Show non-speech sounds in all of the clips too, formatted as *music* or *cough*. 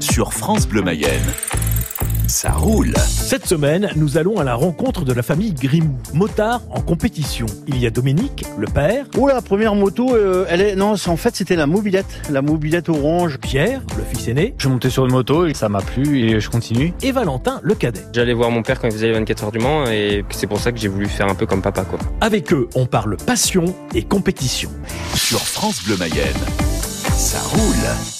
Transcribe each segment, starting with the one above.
Sur France Bleu Mayenne, ça roule. Cette semaine, nous allons à la rencontre de la famille Grimou, motard en compétition. Il y a Dominique, le père, Oh la première moto, euh, elle est non, en fait c'était la mobilette, la mobilette orange. Pierre, le fils aîné, Je suis monté sur une moto, et ça m'a plu et je continue. et Valentin, le cadet. J'allais voir mon père quand il faisait les 24 heures du Mans et c'est pour ça que j'ai voulu faire un peu comme papa quoi. Avec eux, on parle passion et compétition. Sur France Bleu Mayenne, ça roule.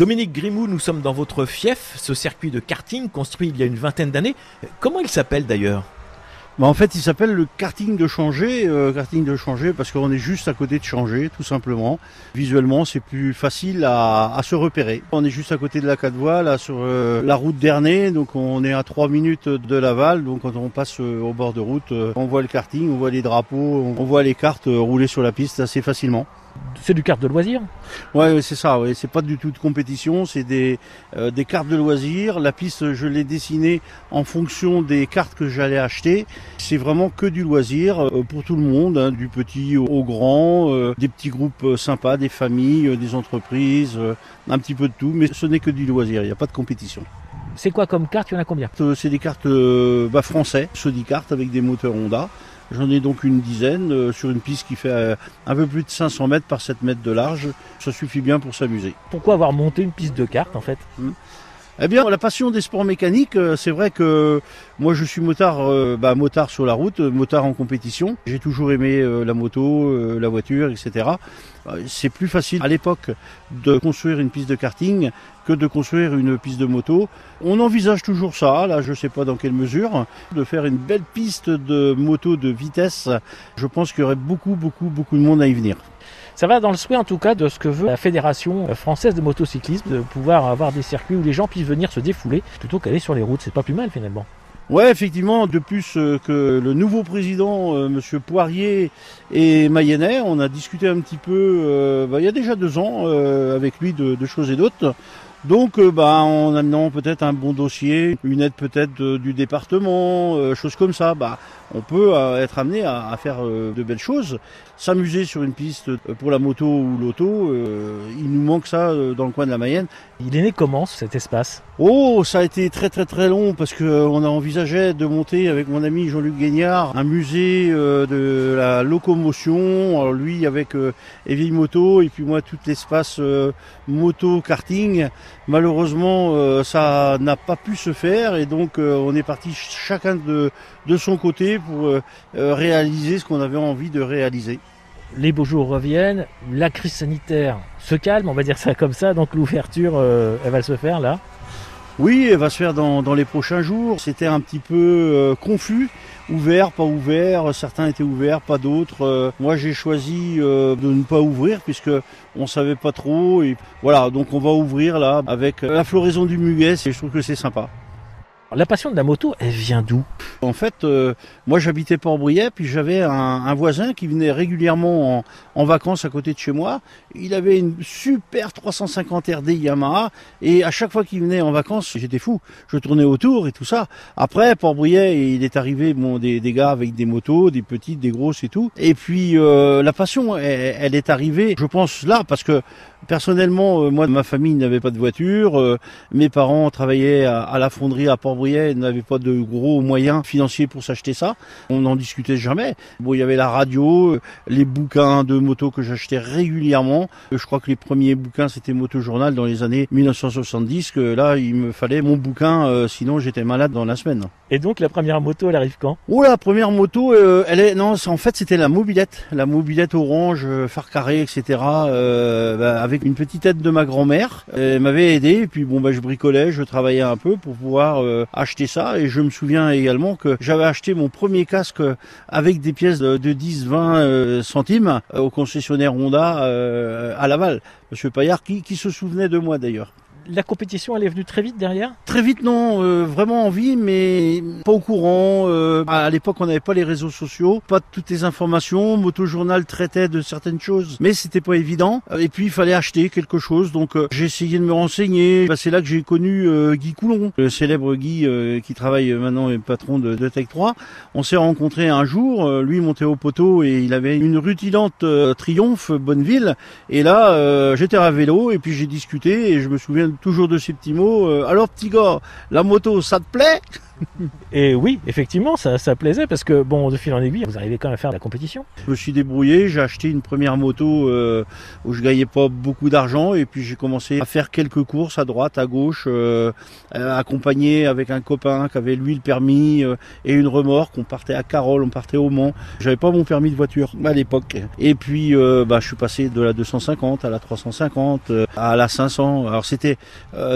Dominique Grimou, nous sommes dans votre fief, ce circuit de karting construit il y a une vingtaine d'années. Comment il s'appelle d'ailleurs? Bah, en fait, il s'appelle le karting de Changer, euh, karting de Changer parce qu'on est juste à côté de Changer, tout simplement. Visuellement, c'est plus facile à, se repérer. On est juste à côté de la quatre voies, là sur euh, la route d'Ernay, donc on est à 3 minutes de Laval. Donc quand on passe euh, au bord de route, on voit le karting, on voit les drapeaux, on voit les cartes rouler sur la piste assez facilement. C'est du kart de loisir Ouais, c'est ça. Ouais. C'est pas du tout de compétition, c'est des euh, des cartes de loisirs. La piste, je l'ai dessinée en fonction des cartes que j'allais acheter. C'est vraiment que du loisir euh, pour tout le monde, hein, du petit au, grand, euh, des petits groupes sympas, des familles, des entreprises, un petit peu de tout. Mais ce n'est que du loisir. Il n'y a pas de compétition. C'est quoi comme carte? Il y en a combien? C'est des cartes bah, français, Sodi cartes avec des moteurs Honda. J'en ai donc une dizaine euh, sur une piste qui fait euh, un peu plus de 500 mètres par 7 mètres de large. Ça suffit bien pour s'amuser. Pourquoi avoir monté une piste de kart en fait? Eh bien, la passion des sports mécaniques, euh, c'est vrai que moi je suis motard, euh, bah, motard sur la route, euh, motard en compétition. J'ai toujours aimé la moto, la voiture, etc. C'est plus facile à l'époque de construire une piste de karting que de construire une piste de moto. On envisage toujours ça, là je sais pas dans quelle mesure, de faire une belle piste de moto de vitesse. Je pense qu'il y aurait beaucoup, beaucoup, beaucoup de monde à y venir. Ça va dans le souhait en tout cas de ce que veut la Fédération française de motocyclisme, de pouvoir avoir des circuits où les gens puissent venir se défouler plutôt qu'aller sur les routes. C'est pas plus mal finalement. Ouais, effectivement, de plus euh, que le nouveau président, euh, Monsieur Poirier et Mayennais, on a discuté un petit peu, euh, bah, il y a déjà deux ans, euh, avec lui de choses et d'autres. Donc, euh, bah, en amenant peut-être un bon dossier, une aide peut-être euh, du département, euh, choses comme ça, bah, on peut euh, être amené à, à faire euh, de belles choses. S'amuser sur une piste pour la moto ou l'auto, euh, il nous manque ça dans le coin de la Mayenne. Il est né comment cet espace? Oh, ça a été très très très long parce que euh, on a envisagé de monter avec mon ami Jean-Luc Guignard un musée de la locomotion. Alors lui avec vieilles motos et puis moi tout l'espace euh, moto karting. Malheureusement, euh, ça n'a pas pu se faire et donc euh, on est parti ch- chacun de de son côté pour euh, réaliser ce qu'on avait envie de réaliser. Les beaux jours reviennent, la crise sanitaire se calme, on va dire ça comme ça, donc l'ouverture, elle va se faire là. Oui, elle va se faire dans, les prochains jours. C'était un petit peu euh, confus, ouvert, pas ouvert. Certains étaient ouverts, pas d'autres. Euh, moi, j'ai choisi euh, de ne pas ouvrir puisque on savait pas trop. Et voilà, donc on va ouvrir là avec la floraison du muguet. Et je trouve que c'est sympa. La passion de la moto, elle vient d'où? En fait, euh, moi j'habitais Port-Briet, puis j'avais un, voisin qui venait régulièrement en, en vacances à côté de chez moi. Il avait une super 350 RD Yamaha, et à chaque fois qu'il venait en vacances, j'étais fou. Je tournais autour et tout ça. Après, Port-Briet, il est arrivé bon, des, des gars avec des motos, des petites, des grosses et tout. Et puis euh, la passion, elle, elle est arrivée, je pense là, parce que personnellement, euh, moi, ma famille n'avait pas de voiture. euh, mes parents travaillaient à, la fonderie à Port-Briet, n'avaient pas de gros moyens financiers pour s'acheter ça. On n'en discutait jamais. Bon, il y avait la radio, euh, les bouquins de moto que j'achetais régulièrement. Euh, Je crois que les premiers bouquins, c'était Moto Journal dans les années 1970, que là, il me fallait mon bouquin, sinon j'étais malade dans la semaine. Et donc la première moto, elle arrive quand? Oh la première moto, euh, elle est non, en fait c'était la mobilette, la mobilette orange, euh, phare carré, etc. euh, bah, avec une petite aide de ma grand-mère, elle m'avait aidé. Et puis bon bah je bricolais, je travaillais un peu pour pouvoir euh, acheter ça. Et je me souviens également que j'avais acheté mon premier casque avec des pièces de, de 10-20 euh, centimes au concessionnaire Honda à Laval. Monsieur Paillard qui, qui se souvenait de moi d'ailleurs. La compétition, elle est venue très vite derrière Très vite, non, euh, vraiment envie, mais pas au courant. euh, à l'époque, on n'avait pas les réseaux sociaux, pas toutes les informations. Motojournal traitait de certaines choses, mais c'était pas évident. Et puis, il fallait acheter quelque chose, donc euh, j'ai essayé de me renseigner. Bah, c'est là que j'ai connu euh, Guy Coulon, le célèbre Guy euh, qui travaille maintenant et patron de, Tech 3. On s'est rencontrés un jour, euh, lui montait au poteau et il avait une rutilante euh, Triomphe Bonneville. Et là, euh, j'étais à vélo et puis j'ai discuté et je me souviens toujours de ces petits mots. Euh, alors petit gars, la moto, ça te plaît? *laughs* Et oui, effectivement, ça, ça plaisait parce que, bon, de fil en aiguille, vous arrivez quand même à faire de la compétition. Je me suis débrouillé, j'ai acheté une première moto euh, où je gagnais pas beaucoup d'argent et puis j'ai commencé à faire quelques courses à droite, à gauche, euh, euh, accompagné avec un copain qui avait lui le permis euh, et une remorque. On partait à Carole, on partait au Mans. J'avais pas mon permis de voiture à l'époque. Et puis bah, je suis passé de la 250 à la 350 euh, à la 500. Alors c'était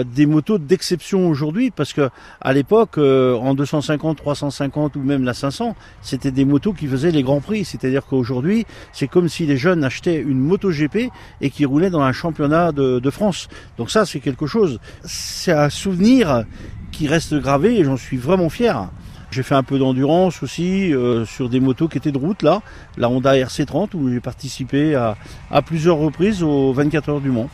des motos d'exception aujourd'hui parce que à l'époque en 250, 350 ou même la 500, c'était des motos qui faisaient les grands prix. C'est-à-dire qu'aujourd'hui, c'est comme si les jeunes achetaient une moto GP et qui roulaient dans un championnat de, France. Donc ça, c'est quelque chose. C'est un souvenir qui reste gravé et j'en suis vraiment fier. J'ai fait un peu d'endurance aussi euh, sur des motos qui étaient de route là, la Honda RC30 où j'ai participé à, à plusieurs reprises aux 24 heures du Mans.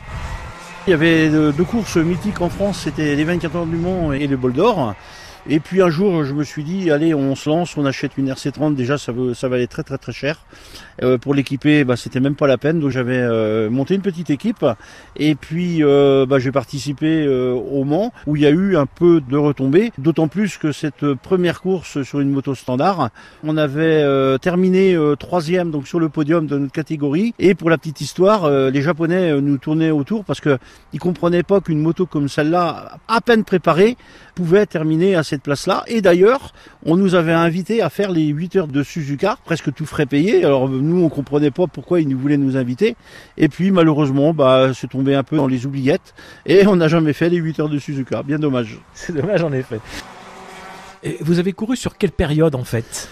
Il y avait deux deux courses mythiques en France, c'était les 24 heures du Mans et les Bols d'Or. Et puis un jour, je me suis dit, allez, on se lance, on achète une RC30. Déjà, ça, veut, ça valait très très très cher. Euh, pour l'équiper, bah, c'était même pas la peine. Donc j'avais euh, monté une petite équipe. Et puis, euh, bah, j'ai participé au Mans, où il y a eu un peu de retombées. D'autant plus que cette première course sur une moto standard, on avait terminé troisième donc sur le podium de notre catégorie. Et pour la petite histoire, les Japonais nous tournaient autour parce que ils comprenaient pas qu'une moto comme celle-là, à peine préparée, pouvait terminer à cette place-là. Et d'ailleurs, on nous avait invité à faire les 8 heures de Suzuka, presque tout frais payé. Alors nous, on comprenait pas pourquoi ils nous voulaient nous inviter. Et puis malheureusement, bah, c'est tombé un peu dans les oubliettes. Et on n'a jamais fait les 8 heures de Suzuka. Bien dommage. *laughs* C'est dommage en effet. Et vous avez couru sur quelle période en fait?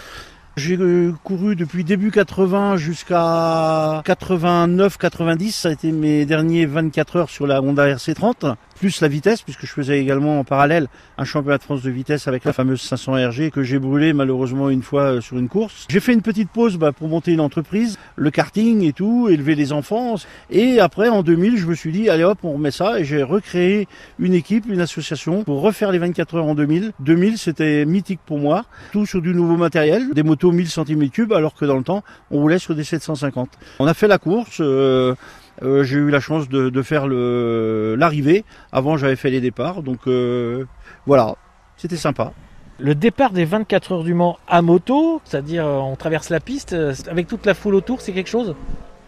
J'ai euh, couru depuis début 80 jusqu'à 89-90. Ça a été mes derniers 24 heures sur la Honda RC30, plus la vitesse, puisque je faisais également en parallèle un championnat de France de vitesse avec la fameuse 500 RG que j'ai brûlé malheureusement une fois euh, sur une course. J'ai fait une petite pause bah, pour monter une entreprise, le karting et tout, élever les enfants. Et après, en 2000, je me suis dit, allez hop, on remet ça. Et j'ai recréé une équipe, une association pour refaire les 24 heures en 2000. 2000, c'était mythique pour moi. Tout sur du nouveau matériel, des motos 1000 cm3, alors que dans le temps, on roulait sur des 750. On a fait la course. euh, euh, j'ai eu la chance de, faire l'arrivée. Avant, j'avais fait les départs. Donc euh, voilà, c'était sympa. Le départ des 24 heures du Mans à moto, c'est-à-dire euh, on traverse la piste avec toute la foule autour, c'est quelque chose?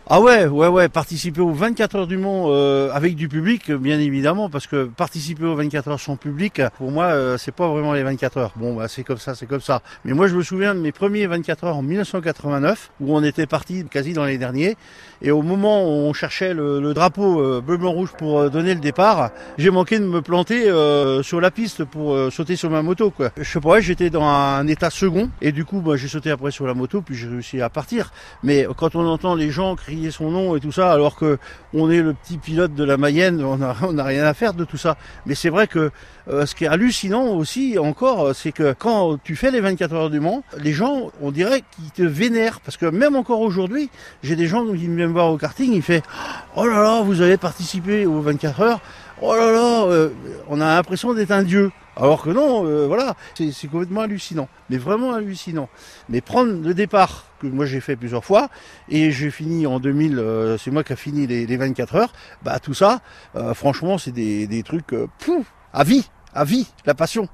Ah ouais, ouais, ouais, participer aux 24 heures du Mans euh, avec du public, bien évidemment, parce que participer aux 24 heures sans public, pour moi, euh, c'est pas vraiment les 24 heures. Bon, bah, c'est comme ça, c'est comme ça. Mais moi, je me souviens de mes premiers 24 heures en 1989, où on était parti quasi dans les derniers, et au moment où on cherchait le, le drapeau euh, bleu, blanc, rouge pour euh, donner le départ, j'ai manqué de me planter euh, sur la piste pour euh, sauter sur ma moto, quoi. Je sais pas, j'étais dans un état second, et du coup, bah, j'ai sauté après sur la moto, puis j'ai réussi à partir. Mais quand on entend les gens crier son nom et tout ça, alors que on est le petit pilote de la Mayenne, on n'a *laughs* on a rien à faire de tout ça. Mais c'est vrai que euh, ce qui est hallucinant aussi encore, euh, c'est que quand tu fais les 24 heures du Mans, les gens, on dirait qu'ils te vénèrent. Parce que même encore aujourd'hui, j'ai des gens qui viennent me voir au karting, ils font « Oh là là, vous avez participé aux 24 heures Oh là là, euh, on a l'impression d'être un dieu. » Alors que non, euh, voilà, c'est complètement hallucinant, mais vraiment hallucinant. Mais prendre le départ, que moi j'ai fait plusieurs fois, et j'ai fini en 2000, euh, c'est moi qui a fini les, les 24 heures, bah tout ça, euh, franchement c'est des, des trucs, euh, pouf, à vie, à vie, la passion.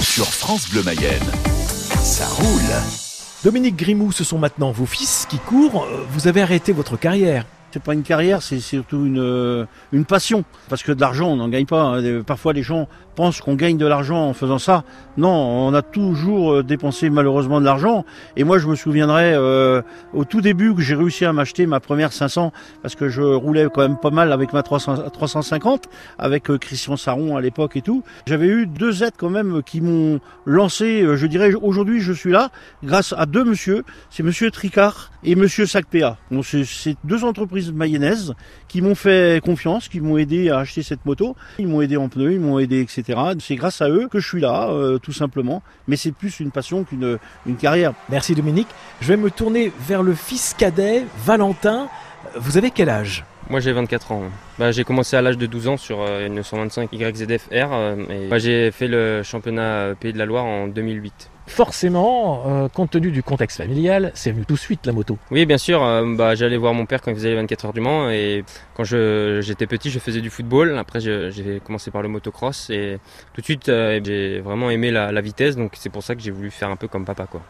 Sur France Bleu Mayenne, ça roule. Dominique Grimou, ce sont maintenant vos fils qui courent. Vous avez arrêté votre carrière. C'est pas une carrière, c'est surtout une, euh, une passion. Parce que de l'argent, on n'en gagne pas. hein. Des- Parfois, les gens pensent qu'on gagne de l'argent en faisant ça. Non, on a toujours euh, dépensé malheureusement de l'argent. Et moi, je me souviendrai euh, au tout début que j'ai réussi à m'acheter ma première 500 parce que je roulais quand même pas mal avec ma 300, 350, avec euh, Christian Saron à l'époque et tout. J'avais eu deux aides quand même qui m'ont lancé. euh, Je dirais aujourd'hui, je suis là grâce à deux monsieur. C'est Monsieur Tricard et Monsieur Sacpéa. Bon, c'est deux entreprises mayonnaises qui m'ont fait confiance, qui m'ont aidé à acheter cette moto. Ils m'ont aidé en pneus, ils m'ont aidé, etc. C'est grâce à eux que je suis là, euh, tout simplement. Mais c'est plus une passion qu'une une carrière. Merci Dominique. Je vais me tourner vers le fils cadet, Valentin. Vous avez quel âge? Moi j'ai 24 ans. Bah, j'ai commencé à l'âge de 12 ans sur euh, une 925 YZF-R euh, et bah, j'ai fait le championnat euh, Pays de la Loire en 2008. Forcément, euh, compte tenu du contexte familial, c'est venu tout de suite la moto. Oui, bien sûr. euh, bah, j'allais voir mon père quand il faisait les 24 heures du Mans et quand je- j'étais petit, je faisais du football. Après, je- j'ai commencé par le motocross et tout de suite, euh, j'ai vraiment aimé la, la vitesse. Donc, c'est pour ça que j'ai voulu faire un peu comme papa, quoi.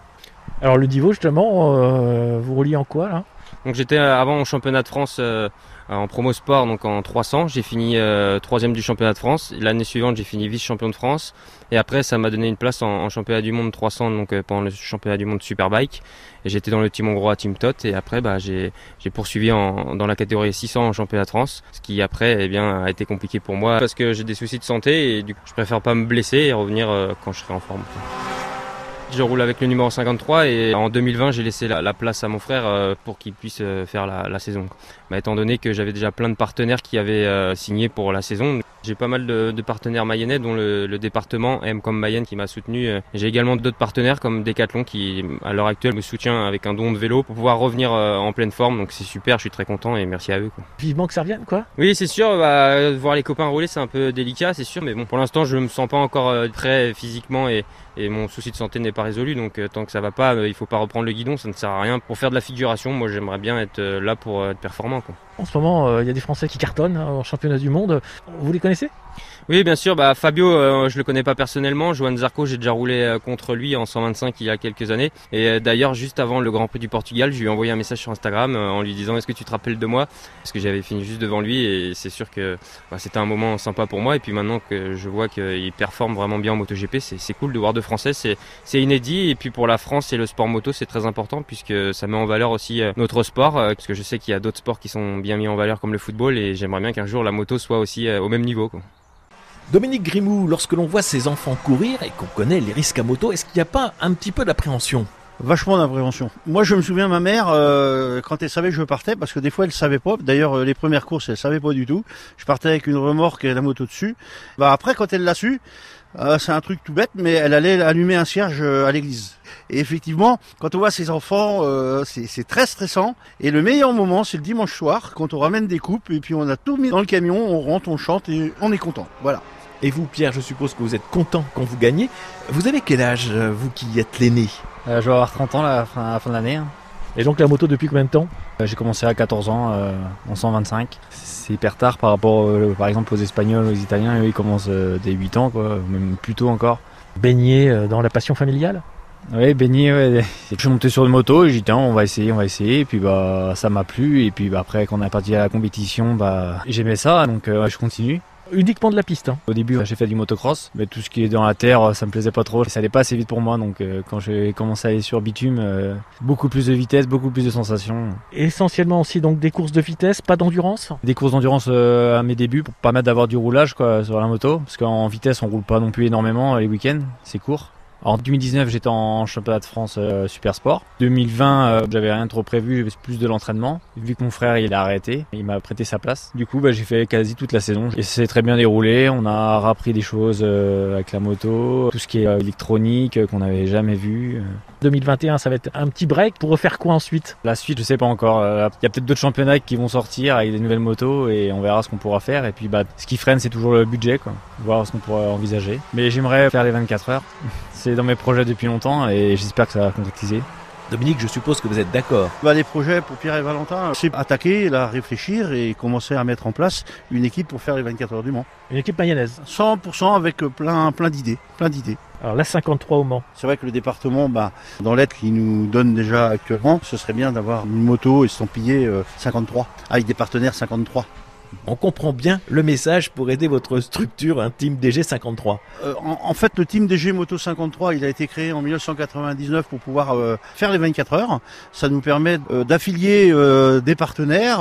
Alors le niveau justement, vous rouliez en quoi là? Donc, j'étais euh, avant au championnat de France euh, en promo sport, donc en 300. J'ai fini euh, troisième du championnat de France. L'année suivante, j'ai fini vice-champion de France. Et après, ça m'a donné une place en, championnat du monde 300, donc euh, pendant le championnat du monde Superbike. Et j'étais dans le team hongrois Team Tot. Et après, bah, j'ai poursuivi dans la catégorie 600 en championnat de France. Ce qui après, eh bien, a été compliqué pour moi parce que j'ai des soucis de santé et du coup, je préfère pas me blesser et revenir euh, quand je serai en forme. Je roule avec le numéro 53 et en 2020 j'ai laissé la, la place à mon frère euh, pour qu'il puisse euh, faire la, saison. Mais étant donné que j'avais déjà plein de partenaires qui avaient euh, signé pour la saison, j'ai pas mal de, de partenaires mayennais dont le, le département M comme Mayenne qui m'a soutenu. Euh, J'ai également d'autres partenaires comme Decathlon qui à l'heure actuelle me soutient avec un don de vélo pour pouvoir revenir euh, en pleine forme. Donc c'est super, je suis très content et merci à eux. Quoi. Vivement que ça revienne quoi Oui, c'est sûr, bah, voir les copains rouler, c'est un peu délicat, c'est sûr, mais bon, pour l'instant, je me sens pas encore euh, prêt physiquement et, et mon souci de santé n'est pas résolu, donc euh, tant que ça va pas, euh, il faut pas reprendre le guidon, ça ne sert à rien. Pour faire de la figuration, moi, j'aimerais bien être euh, là pour euh, être performant, quoi. En ce moment, euh, il y a des Français qui cartonnent hein, en championnat du monde. Vous les connaissez? Oui, bien sûr. Bah, Fabio, euh, je le connais pas personnellement. Johan Zarco, j'ai déjà roulé euh, contre lui en 125 il y a quelques années. Et euh, d'ailleurs, juste avant le Grand Prix du Portugal, je lui ai envoyé un message sur Instagram en lui disant Est-ce que tu te rappelles de moi? Parce que j'avais fini juste devant lui et c'est sûr que bah, c'était un moment sympa pour moi. Et puis maintenant que je vois qu'il performe vraiment bien en MotoGP, c'est cool de voir deux Français. C'est inédit. Et puis pour la France et le sport moto, c'est très important puisque ça met en valeur aussi notre sport. Parce que je sais qu'il y a d'autres sports qui sont bien mis en valeur comme le football et j'aimerais bien qu'un jour la moto soit aussi au même niveau. Quoi. Dominique Grimou, lorsque l'on voit ses enfants courir et qu'on connaît les risques à moto, est-ce qu'il n'y a pas un petit peu d'appréhension? Vachement d'appréhension. Moi, je me souviens, ma mère, euh, quand elle savait que je partais, parce que des fois, elle savait pas. D'ailleurs, euh, les premières courses, elle savait pas du tout. Je partais avec une remorque et la moto dessus. Bah après, quand elle l'a su, euh, c'est un truc tout bête, mais elle allait allumer un cierge euh, à l'église. Et effectivement, quand on voit ses enfants, euh, c'est très stressant. Et le meilleur moment, c'est le dimanche soir, quand on ramène des coupes et puis on a tout mis dans le camion, on rentre, on chante et on est content. Voilà. Et vous, Pierre, je suppose que vous êtes content quand vous gagnez. Vous avez quel âge, euh, vous qui êtes l'aîné? Euh, je vais avoir 30 ans là, à la fin, à la fin de l'année. hein. Et donc la moto depuis combien de temps? Euh, J'ai commencé à 14 ans euh, en 125. C'est hyper tard par rapport euh, par exemple aux Espagnols, aux Italiens. Eux ils commencent dès 8 ans, quoi, même plus tôt encore. Baigné dans la passion familiale? Oui, baigné, ouais. *laughs* Je suis monté sur une moto et j'ai dit tiens, on va essayer, on va essayer. Et puis bah ça m'a plu. Et puis bah, après quand on est parti à la compétition, bah j'aimais ça, donc je continue. Uniquement de la piste. hein. Au début, j'ai fait du motocross, mais tout ce qui est dans la terre, ça me plaisait pas trop. Ça allait pas assez vite pour moi, donc euh, quand j'ai commencé à aller sur bitume, euh, beaucoup plus de vitesse, beaucoup plus de sensations. Essentiellement aussi donc des courses de vitesse, pas d'endurance? Des courses d'endurance euh, à mes débuts pour permettre d'avoir du roulage quoi sur la moto, parce qu'en vitesse on roule pas non plus énormément les week-ends, c'est court. En 2019, j'étais en championnat de France euh, Super Sport. 2020, euh, j'avais rien trop prévu, plus de l'entraînement. Vu que mon frère il a arrêté, il m'a prêté sa place. Du coup, bah, j'ai fait quasi toute la saison. Et c'est très bien déroulé. On a appris des choses euh, avec la moto, tout ce qui est euh, électronique euh, qu'on n'avait jamais vu. 2021, ça va être un petit break pour refaire quoi ensuite? La suite, je sais pas encore. Euh, Il y a peut-être d'autres championnats qui vont sortir avec des nouvelles motos et on verra ce qu'on pourra faire. Et puis, bah, ce qui freine, c'est toujours le budget, quoi. Voir ce qu'on pourra envisager. Mais j'aimerais faire les 24 heures. *laughs* C'est dans mes projets depuis longtemps et j'espère que ça va concrétiser. Dominique, je suppose que vous êtes d'accord. Bah, les projets pour Pierre et Valentin, c'est attaquer, là, réfléchir et commencer à mettre en place une équipe pour faire les 24 heures du Mans. Une équipe mayonnaise. 100% avec euh, plein, plein d'idées, plein d'idées. Alors la 53 au Mans. C'est vrai que le département, bah, dans l'aide qu'il nous donne déjà actuellement, ce serait bien d'avoir une moto estampillée euh, 53, avec des partenaires 53. On comprend bien le message pour aider votre structure, un team DG53. Euh, en, fait, le team DG Moto 53, il a été créé en 1999 pour pouvoir euh, faire les 24 heures. Ça nous permet euh, d'affilier des partenaires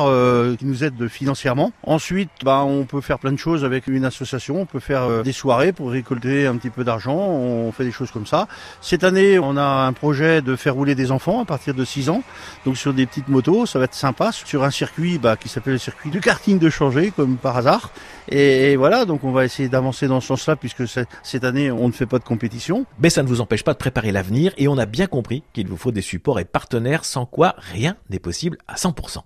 qui nous aident financièrement. Ensuite, bah, on peut faire plein de choses avec une association. On peut faire des soirées pour récolter un petit peu d'argent. On fait des choses comme ça. Cette année, on a un projet de faire rouler des enfants à partir de 6 ans. Donc sur des petites motos, ça va être sympa. Sur un circuit bah, qui s'appelle le circuit du karting de comme par hasard. Et, voilà, donc on va essayer d'avancer dans ce sens-là puisque cette année, on ne fait pas de compétition. Mais ça ne vous empêche pas de préparer l'avenir et on a bien compris qu'il vous faut des supports et partenaires sans quoi rien n'est possible à 100%.